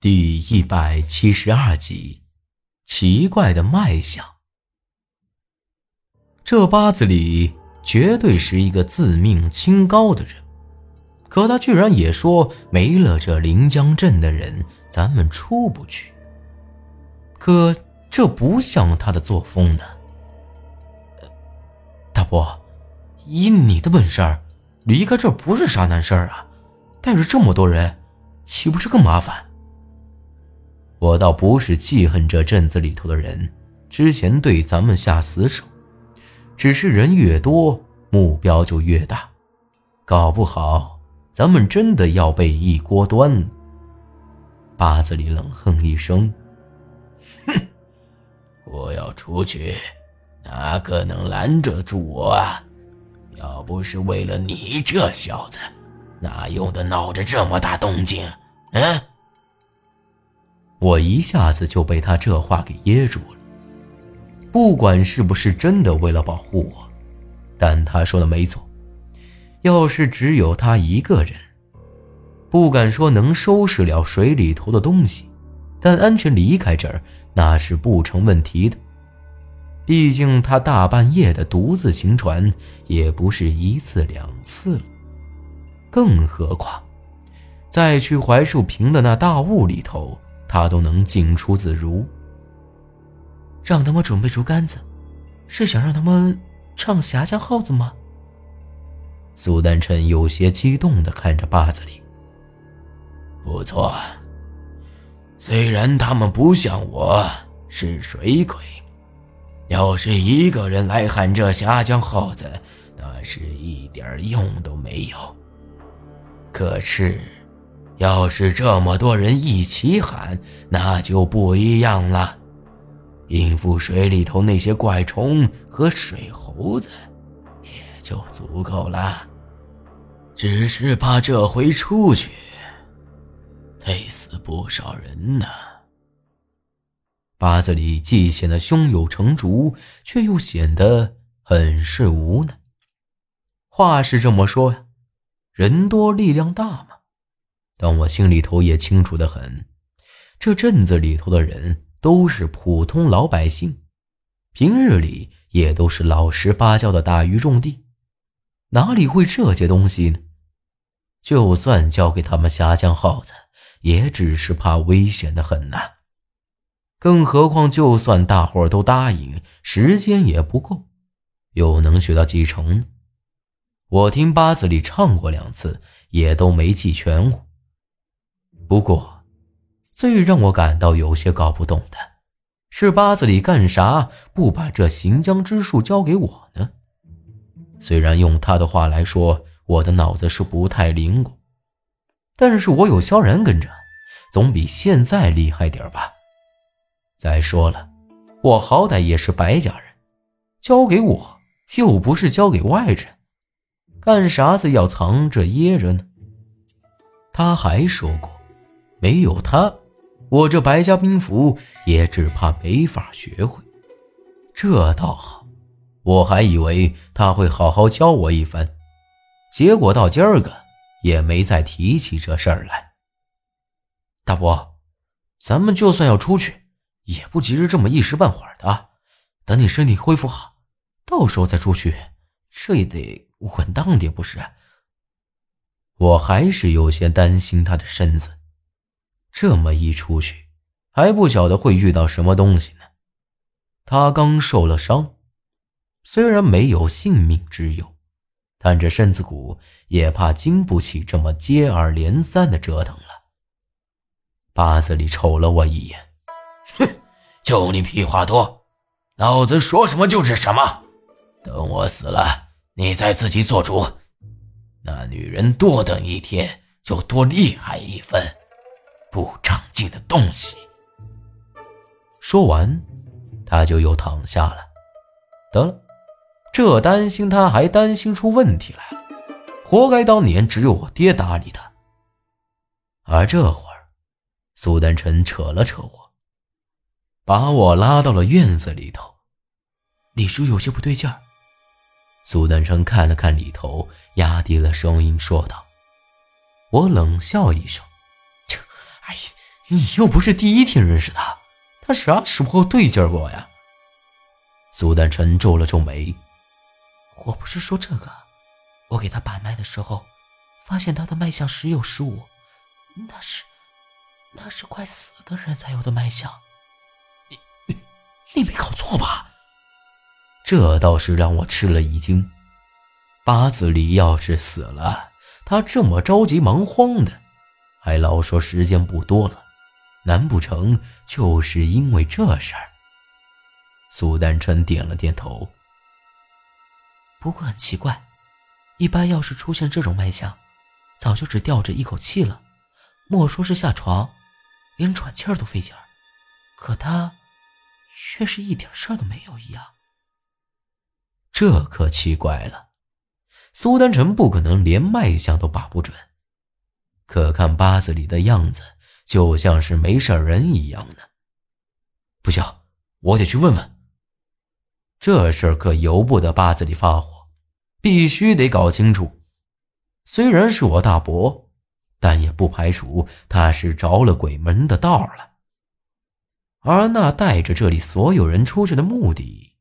第一百七十二集，奇怪的脉象。这八字里绝对是一个自命清高的人，可他居然也说没了这临江镇的人，咱们出不去。可这不像他的作风呢。大伯，以你的本事，离开这不是啥难事儿啊，带着这么多人，岂不是更麻烦？我倒不是记恨这镇子里头的人，之前对咱们下死手，只是人越多，目标就越大，搞不好咱们真的要被一锅端了。八子里冷哼一声：“哼，我要出去，哪个能拦得住我啊？要不是为了你这小子，哪用得闹着这么大动静？嗯？”我一下子就被他这话给噎住了。不管是不是真的为了保护我，但他说的没错。要是只有他一个人，不敢说能收拾了水里头的东西，但安全离开这儿那是不成问题的。毕竟他大半夜的独自行船，也不是一次两次了。更何况，在去槐树坪的那大雾里头。他都能进出自如。让他们准备竹竿子，是想让他们唱《峡江号子》吗？苏丹臣有些激动的看着巴子里。不错，虽然他们不像我是水鬼，要是一个人来喊这《峡江号子》，那是一点用都没有。可是。要是这么多人一起喊，那就不一样了。应付水里头那些怪虫和水猴子，也就足够了。只是怕这回出去，得死不少人呢。八字里既显得胸有成竹，却又显得很是无奈。话是这么说呀，人多力量大嘛。但我心里头也清楚的很，这镇子里头的人都是普通老百姓，平日里也都是老实巴交的打鱼种地，哪里会这些东西呢？就算交给他们峡江耗子，也只是怕危险的很呐。更何况，就算大伙都答应，时间也不够，又能学到几成呢？我听八字里唱过两次，也都没记全乎。不过，最让我感到有些搞不懂的，是八字里干啥不把这行将之术交给我呢？虽然用他的话来说，我的脑子是不太灵光，但是我有萧然跟着，总比现在厉害点吧。再说了，我好歹也是白家人，交给我又不是交给外人，干啥子要藏着掖着呢？他还说过。没有他，我这白家兵符也只怕没法学会。这倒好，我还以为他会好好教我一番，结果到今儿个也没再提起这事儿来。大伯，咱们就算要出去，也不急着这么一时半会儿的，等你身体恢复好，到时候再出去，这也得稳当点，不是？我还是有些担心他的身子。这么一出去，还不晓得会遇到什么东西呢。他刚受了伤，虽然没有性命之忧，但这身子骨也怕经不起这么接二连三的折腾了。八子里瞅了我一眼，哼，就你屁话多，老子说什么就是什么。等我死了，你再自己做主。那女人多等一天，就多厉害一分。不长进的东西。说完，他就又躺下了。得了，这担心他还担心出问题来了，活该当年只有我爹搭理他。而这会儿，苏丹臣扯了扯我，把我拉到了院子里头。李叔有些不对劲儿。苏丹臣看了看里头，压低了声音说道：“我冷笑一声。”哎，你又不是第一天认识他，他啥时候对劲过呀？苏丹晨皱了皱眉。我不是说这个，我给他把脉的时候，发现他的脉象时有时无，那是，那是快死的人才有的脉象。你你你没搞错吧？这倒是让我吃了一惊。八字里要是死了，他这么着急忙慌的，还老说时间不多了。难不成就是因为这事儿？苏丹琛点了点头。不过很奇怪，一般要是出现这种脉象，早就只吊着一口气了，莫说是下床，连喘气儿都费劲儿。可他，却是一点事儿都没有一样。这可奇怪了，苏丹晨不可能连脉象都把不准，可看八字里的样子。就像是没事人一样呢，不行，我得去问问。这事儿可由不得八子里发火，必须得搞清楚。虽然是我大伯，但也不排除他是着了鬼门的道了。而那带着这里所有人出去的目的，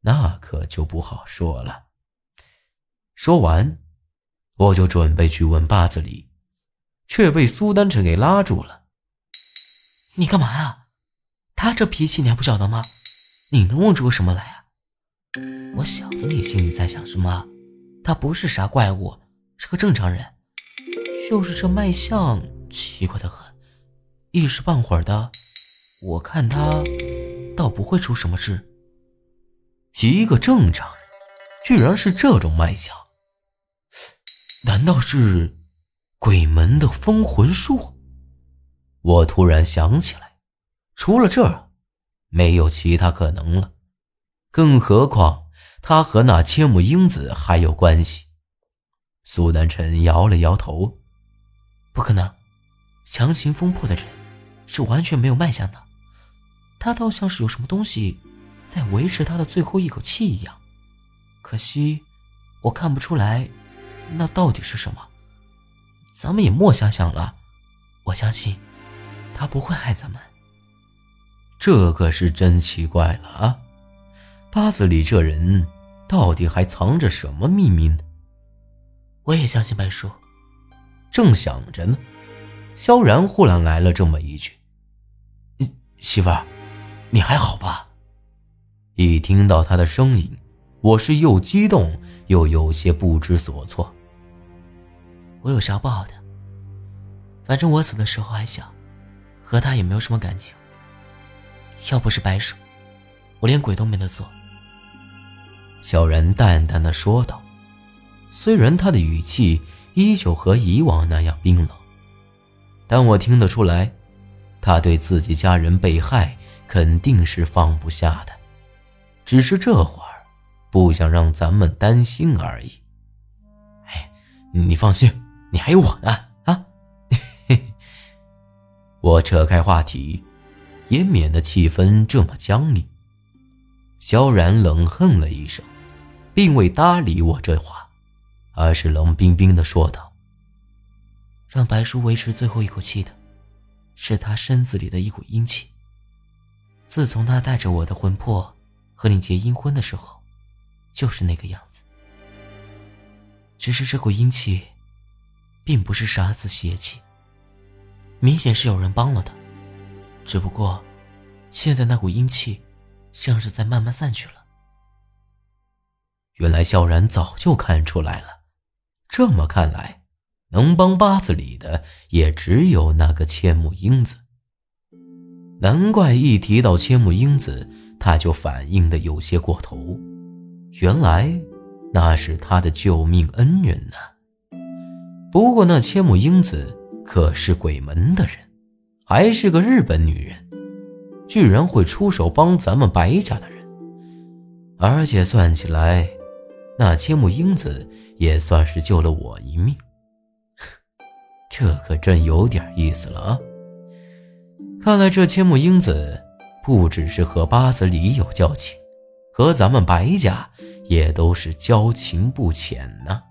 那可就不好说了。说完，我就准备去问八子里。却被苏丹臣给拉住了。你干嘛呀？他这脾气你还不晓得吗？你能问出个什么来啊？我晓得你心里在想什么。他不是啥怪物，是个正常人。就是这脉象奇怪的很，一时半会儿的，我看他倒不会出什么事。一个正常人，居然是这种脉象？难道是？鬼门的封魂术，我突然想起来，除了这，没有其他可能了。更何况他和那千木英子还有关系。苏南辰摇了摇头：“不可能，强行封破的人是完全没有脉象的。他倒像是有什么东西在维持他的最后一口气一样。可惜我看不出来，那到底是什么。”咱们也莫想想了，我相信他不会害咱们。这可是真奇怪了啊！八子里这人到底还藏着什么秘密呢？我也相信白叔。正想着呢，萧然忽然来了这么一句：“媳妇儿，你还好吧？”一听到他的声音，我是又激动又有些不知所措。我有啥不好的？反正我死的时候还小，和他也没有什么感情。要不是白鼠，我连鬼都没得做。小然淡淡的说道，虽然他的语气依旧和以往那样冰冷，但我听得出来，他对自己家人被害肯定是放不下的，只是这会儿不想让咱们担心而已。哎，你放心。你还有我呢，啊！我扯开话题，也免得气氛这么僵硬。萧然冷哼了一声，并未搭理我这话，而是冷冰冰的说道：“让白叔维持最后一口气的，是他身子里的一股阴气。自从他带着我的魂魄和你结阴婚的时候，就是那个样子。只是这股阴气……”并不是杀死邪气，明显是有人帮了他。只不过，现在那股阴气，像是在慢慢散去了。原来萧然早就看出来了。这么看来，能帮八字里的也只有那个千木英子。难怪一提到千木英子，他就反应的有些过头。原来，那是他的救命恩人呢。不过那千木英子可是鬼门的人，还是个日本女人，居然会出手帮咱们白家的人，而且算起来，那千木英子也算是救了我一命，这可真有点意思了啊！看来这千木英子不只是和八子里有交情，和咱们白家也都是交情不浅呢。